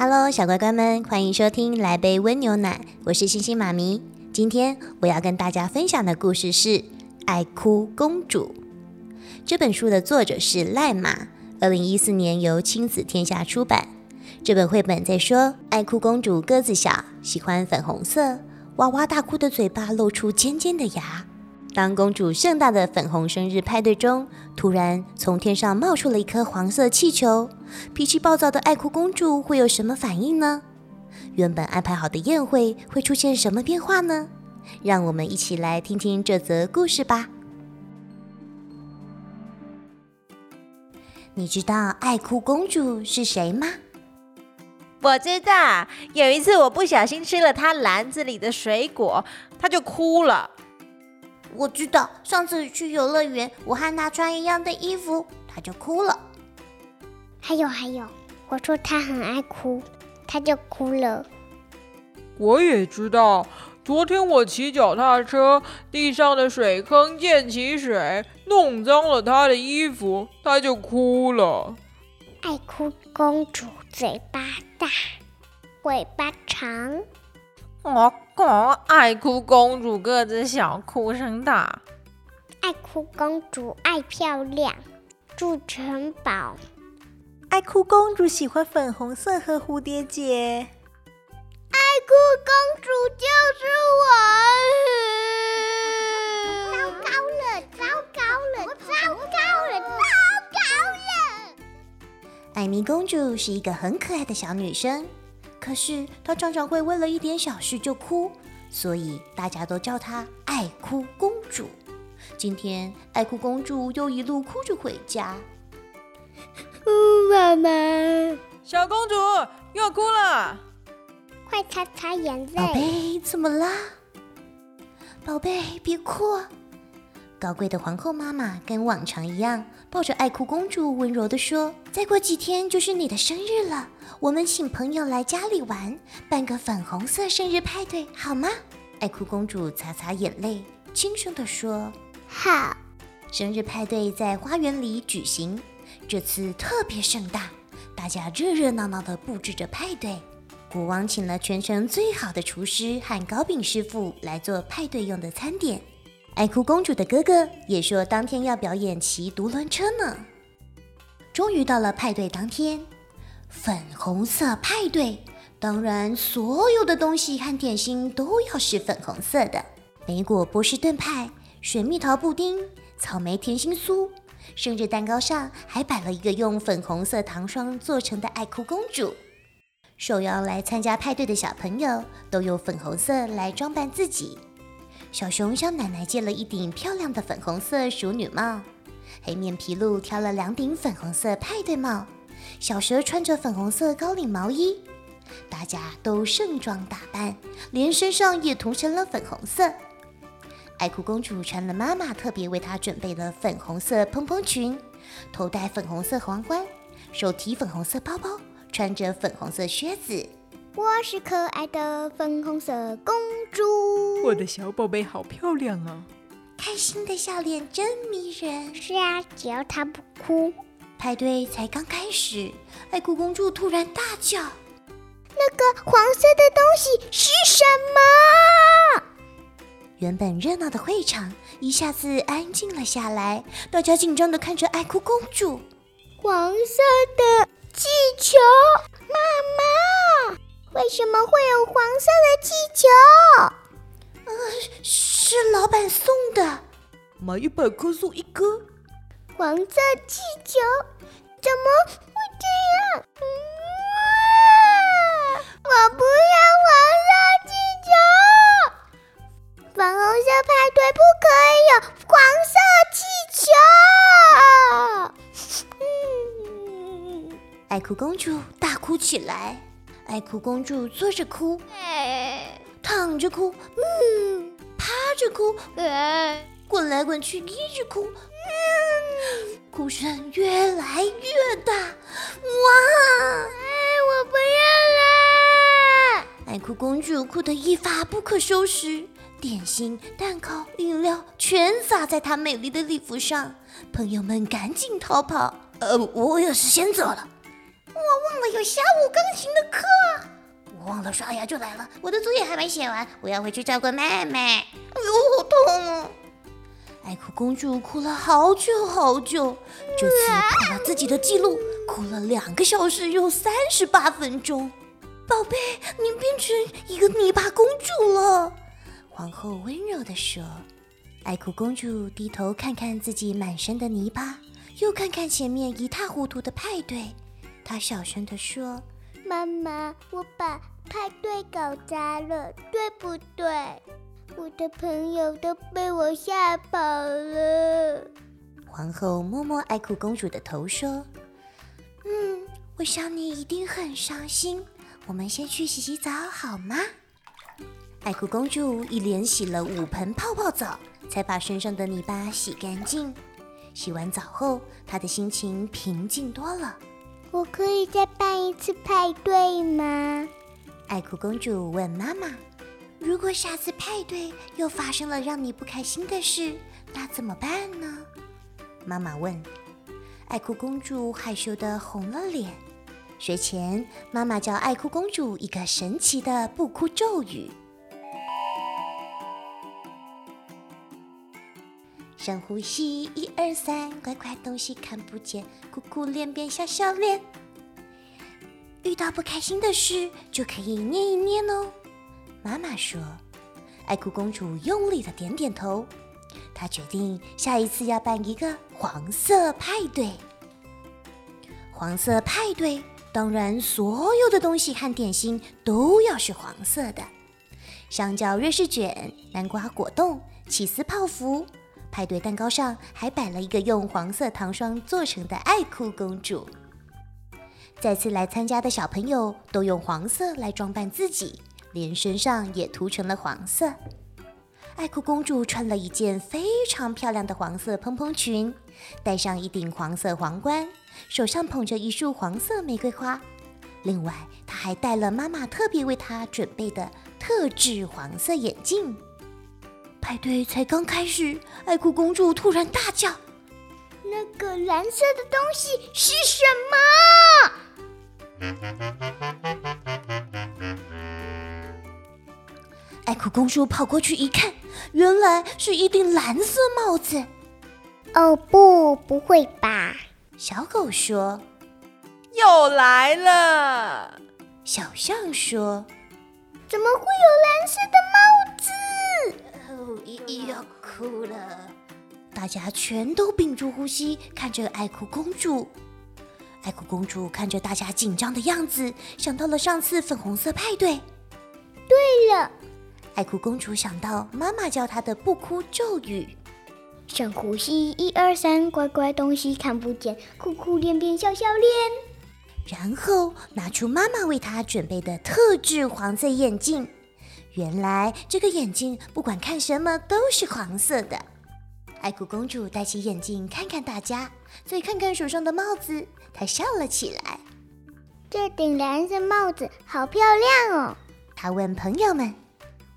Hello，小乖乖们，欢迎收听《来杯温牛奶》，我是星星妈咪。今天我要跟大家分享的故事是《爱哭公主》。这本书的作者是赖马，二零一四年由亲子天下出版。这本绘本在说，爱哭公主个子小，喜欢粉红色，哇哇大哭的嘴巴露出尖尖的牙。当公主盛大的粉红生日派对中，突然从天上冒出了一颗黄色气球，脾气暴躁的爱哭公主会有什么反应呢？原本安排好的宴会会出现什么变化呢？让我们一起来听听这则故事吧。你知道爱哭公主是谁吗？我知道，有一次我不小心吃了她篮子里的水果，她就哭了。我知道，上次去游乐园，我和他穿一样的衣服，他就哭了。还有还有，我说他很爱哭，他就哭了。我也知道，昨天我骑脚踏车，地上的水坑溅起水，弄脏了他的衣服，他就哭了。爱哭公主嘴巴大，尾巴长。我我爱哭公主个子小，哭声大。爱哭公主爱漂亮，住城堡。爱哭公主喜欢粉红色和蝴蝶结。爱哭公主就是我。糟糕了，糟糕了，糟糕了，糟糕了！艾米公主是一个很可爱的小女生，可是她常常会为了一点小事就哭，所以大家都叫她爱哭公主。今天，爱哭公主又一路哭着回家。妈妈，小公主又哭了，快擦擦眼泪。宝贝，怎么啦？宝贝，别哭。高贵的皇后妈妈跟往常一样，抱着爱哭公主，温柔地说：“再过几天就是你的生日了，我们请朋友来家里玩，办个粉红色生日派对，好吗？”爱哭公主擦擦眼泪，轻声地说：“好。”生日派对在花园里举行，这次特别盛大，大家热热闹闹地布置着派对。国王请了全城最好的厨师和糕饼师傅来做派对用的餐点。爱哭公主的哥哥也说，当天要表演骑独轮车呢。终于到了派对当天，粉红色派对，当然所有的东西和点心都要是粉红色的。莓果波士顿派、水蜜桃布丁、草莓甜心酥，生日蛋糕上还摆了一个用粉红色糖霜做成的爱哭公主。受邀来参加派对的小朋友都用粉红色来装扮自己。小熊向奶奶借了一顶漂亮的粉红色淑女帽，黑面皮鹿挑了两顶粉红色派对帽，小蛇穿着粉红色高领毛衣，大家都盛装打扮，连身上也涂成了粉红色。爱哭公主穿了妈妈特别为她准备的粉红色蓬蓬裙，头戴粉红色皇冠，手提粉红色包包，穿着粉红色靴子。我是可爱的粉红色公主。我的小宝贝好漂亮啊！开心的笑脸真迷人。是啊，只要她不哭。派对才刚开始，爱哭公主突然大叫：“那个黄色的东西是什么？”原本热闹的会场一下子安静了下来，大家紧张的看着爱哭公主。黄色的气球，妈妈。为什么会有黄色的气球？呃，是老板送的，买一百颗送一颗。黄色气球怎么会这样？我不要黄色气球！粉红色派对不可以有黄色气球。爱哭公主大哭起来。爱哭公主坐着哭，躺着哭，嗯，趴着哭，滚来滚去，一直哭，嗯，哭声越来越大。哇！我不要了！爱哭公主哭得一发不可收拾，点心、蛋糕、饮料全洒在她美丽的礼服上。朋友们赶紧逃跑。呃，我有事先走了。我忘了有下午钢琴的课，我忘了刷牙就来了。我的作业还没写完，我要回去照顾妹妹。哎呦，好痛哦！爱哭公主哭了好久好久，这次破了自己的记录，哭了两个小时又三十八分钟。宝贝，你变成一个泥巴公主了。皇后温柔地说。爱哭公主低头看看自己满身的泥巴，又看看前面一塌糊涂的派对。她小声地说：“妈妈，我把派对搞砸了，对不对？我的朋友都被我吓跑了。”皇后摸摸爱哭公主的头说：“嗯，我想你一定很伤心。我们先去洗洗澡好吗？”爱哭公主一连洗了五盆泡泡澡，才把身上的泥巴洗干净。洗完澡后，她的心情平静多了。我可以再办一次派对吗？爱哭公主问妈妈：“如果下次派对又发生了让你不开心的事，那怎么办呢？”妈妈问。爱哭公主害羞的红了脸。睡前，妈妈教爱哭公主一个神奇的不哭咒语。深呼吸，一二三，怪怪东西看不见，哭哭脸变笑笑脸。遇到不开心的事，就可以念一念哦。妈妈说，爱哭公主用力的点点头。她决定下一次要办一个黄色派对。黄色派对，当然所有的东西和点心都要是黄色的，香蕉瑞士卷、南瓜果冻、起司泡芙。派对蛋糕上还摆了一个用黄色糖霜做成的爱哭公主。再次来参加的小朋友都用黄色来装扮自己，连身上也涂成了黄色。爱哭公主穿了一件非常漂亮的黄色蓬蓬裙，戴上一顶黄色皇冠，手上捧着一束黄色玫瑰花。另外，她还戴了妈妈特别为她准备的特制黄色眼镜。派对才刚开始，爱哭公主突然大叫：“那个蓝色的东西是什么？”爱哭公主跑过去一看，原来是一顶蓝色帽子。哦不，不会吧？小狗说：“又来了。”小象说：“怎么会有蓝色的帽子？”要哭了，大家全都屏住呼吸，看着爱哭公主。爱哭公主看着大家紧张的样子，想到了上次粉红色派对。对了，爱哭公主想到妈妈教她的不哭咒语：深呼吸，一二三，乖乖东西看不见，哭哭脸变笑笑脸。然后拿出妈妈为她准备的特制黄色眼镜。原来这个眼镜不管看什么都是黄色的。爱哭公主戴起眼镜看看大家，再看看手上的帽子，她笑了起来。这顶蓝色帽子好漂亮哦！她问朋友们：“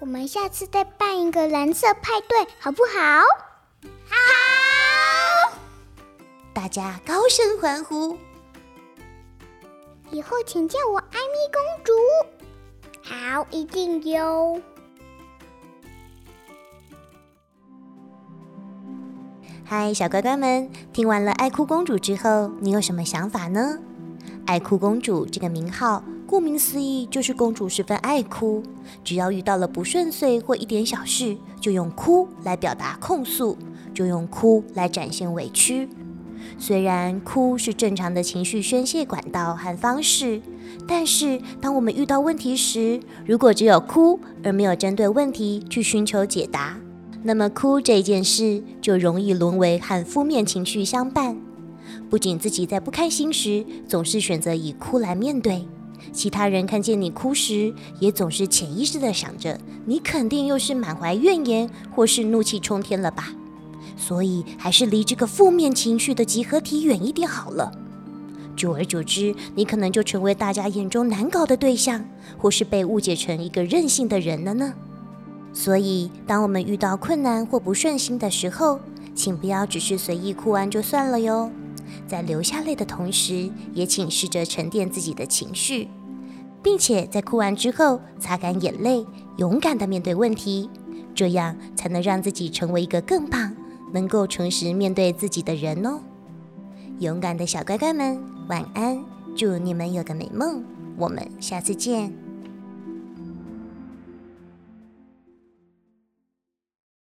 我们下次再办一个蓝色派对好不好？”好！大家高声欢呼。以后请叫我艾米公主。好，一定有。嗨，小乖乖们，听完了爱哭公主之后，你有什么想法呢？爱哭公主这个名号，顾名思义，就是公主十分爱哭，只要遇到了不顺遂或一点小事，就用哭来表达控诉，就用哭来展现委屈。虽然哭是正常的情绪宣泄管道和方式。但是，当我们遇到问题时，如果只有哭而没有针对问题去寻求解答，那么哭这件事就容易沦为和负面情绪相伴。不仅自己在不开心时总是选择以哭来面对，其他人看见你哭时，也总是潜意识的想着你肯定又是满怀怨言或是怒气冲天了吧。所以还是离这个负面情绪的集合体远一点好了。久而久之，你可能就成为大家眼中难搞的对象，或是被误解成一个任性的人了呢。所以，当我们遇到困难或不顺心的时候，请不要只是随意哭完就算了哟。在流下泪的同时，也请试着沉淀自己的情绪，并且在哭完之后擦干眼泪，勇敢的面对问题，这样才能让自己成为一个更棒、能够诚实面对自己的人哦。勇敢的小乖乖们，晚安！祝你们有个美梦，我们下次见。